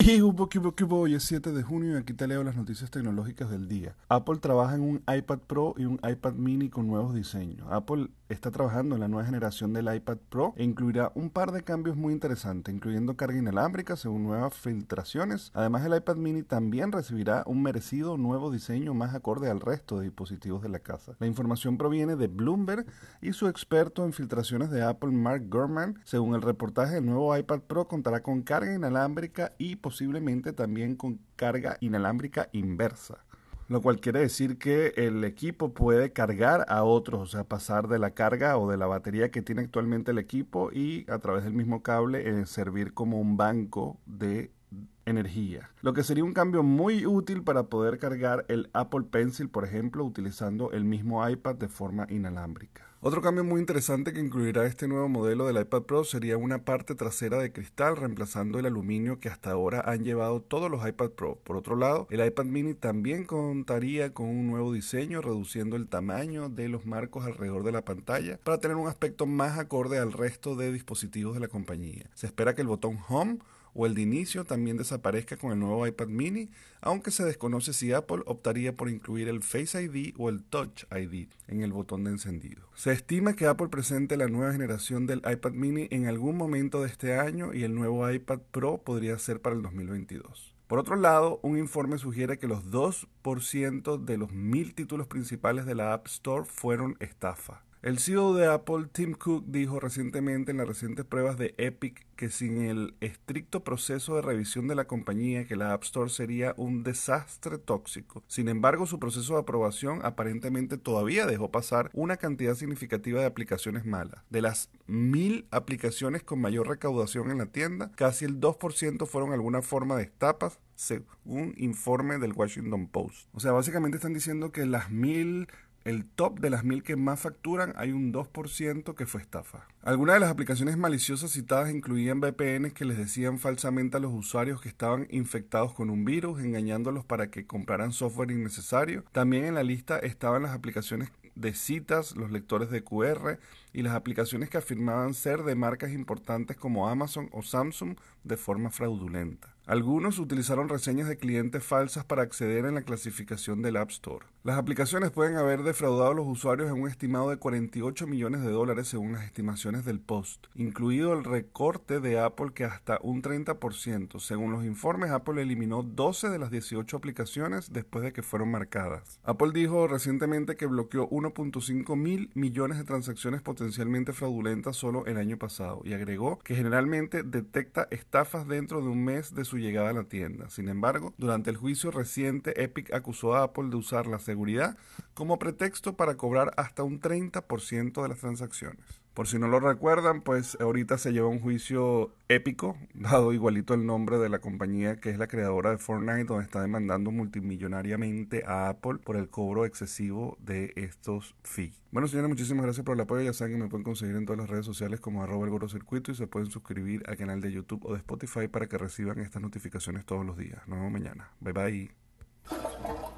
Y hubo, hubo, hoy es 7 de junio y aquí te leo las noticias tecnológicas del día. Apple trabaja en un iPad Pro y un iPad mini con nuevos diseños. Apple está trabajando en la nueva generación del iPad Pro e incluirá un par de cambios muy interesantes, incluyendo carga inalámbrica según nuevas filtraciones. Además, el iPad mini también recibirá un merecido nuevo diseño más acorde al resto de dispositivos de la casa. La información proviene de Bloomberg y su experto en filtraciones de Apple, Mark Gurman. Según el reportaje, el nuevo iPad Pro contará con carga inalámbrica y posiblemente también con carga inalámbrica inversa. Lo cual quiere decir que el equipo puede cargar a otros, o sea, pasar de la carga o de la batería que tiene actualmente el equipo y a través del mismo cable eh, servir como un banco de energía. Lo que sería un cambio muy útil para poder cargar el Apple Pencil, por ejemplo, utilizando el mismo iPad de forma inalámbrica. Otro cambio muy interesante que incluirá este nuevo modelo del iPad Pro sería una parte trasera de cristal reemplazando el aluminio que hasta ahora han llevado todos los iPad Pro. Por otro lado, el iPad mini también contaría con un nuevo diseño reduciendo el tamaño de los marcos alrededor de la pantalla para tener un aspecto más acorde al resto de dispositivos de la compañía. Se espera que el botón Home o el de inicio también desaparezca con el nuevo iPad mini, aunque se desconoce si Apple optaría por incluir el Face ID o el Touch ID en el botón de encendido. Se estima que Apple presente la nueva generación del iPad mini en algún momento de este año y el nuevo iPad Pro podría ser para el 2022. Por otro lado, un informe sugiere que los 2% de los mil títulos principales de la App Store fueron estafa. El CEO de Apple, Tim Cook, dijo recientemente en las recientes pruebas de Epic que sin el estricto proceso de revisión de la compañía que la App Store sería un desastre tóxico. Sin embargo, su proceso de aprobación aparentemente todavía dejó pasar una cantidad significativa de aplicaciones malas. De las mil aplicaciones con mayor recaudación en la tienda, casi el 2% fueron alguna forma de estapas, según informe del Washington Post. O sea, básicamente están diciendo que las mil el top de las mil que más facturan hay un 2% que fue estafa. Algunas de las aplicaciones maliciosas citadas incluían VPNs que les decían falsamente a los usuarios que estaban infectados con un virus, engañándolos para que compraran software innecesario. También en la lista estaban las aplicaciones de citas, los lectores de QR y las aplicaciones que afirmaban ser de marcas importantes como Amazon o Samsung de forma fraudulenta. Algunos utilizaron reseñas de clientes falsas para acceder en la clasificación del App Store. Las aplicaciones pueden haber defraudado a los usuarios en un estimado de 48 millones de dólares según las estimaciones del Post, incluido el recorte de Apple que hasta un 30%. Según los informes, Apple eliminó 12 de las 18 aplicaciones después de que fueron marcadas. Apple dijo recientemente que bloqueó 1.5 mil millones de transacciones potencialmente fraudulentas solo el año pasado y agregó que generalmente detecta estafas dentro de un mes de su llegada a la tienda. Sin embargo, durante el juicio reciente, Epic acusó a Apple de usar la seguridad como pretexto para cobrar hasta un 30% de las transacciones. Por si no lo recuerdan, pues ahorita se lleva un juicio épico, dado igualito el nombre de la compañía que es la creadora de Fortnite, donde está demandando multimillonariamente a Apple por el cobro excesivo de estos fees. Bueno, señores, muchísimas gracias por el apoyo. Ya saben que me pueden conseguir en todas las redes sociales como arroba el y se pueden suscribir al canal de YouTube o de Spotify para que reciban estas notificaciones todos los días. Nos vemos mañana. Bye bye.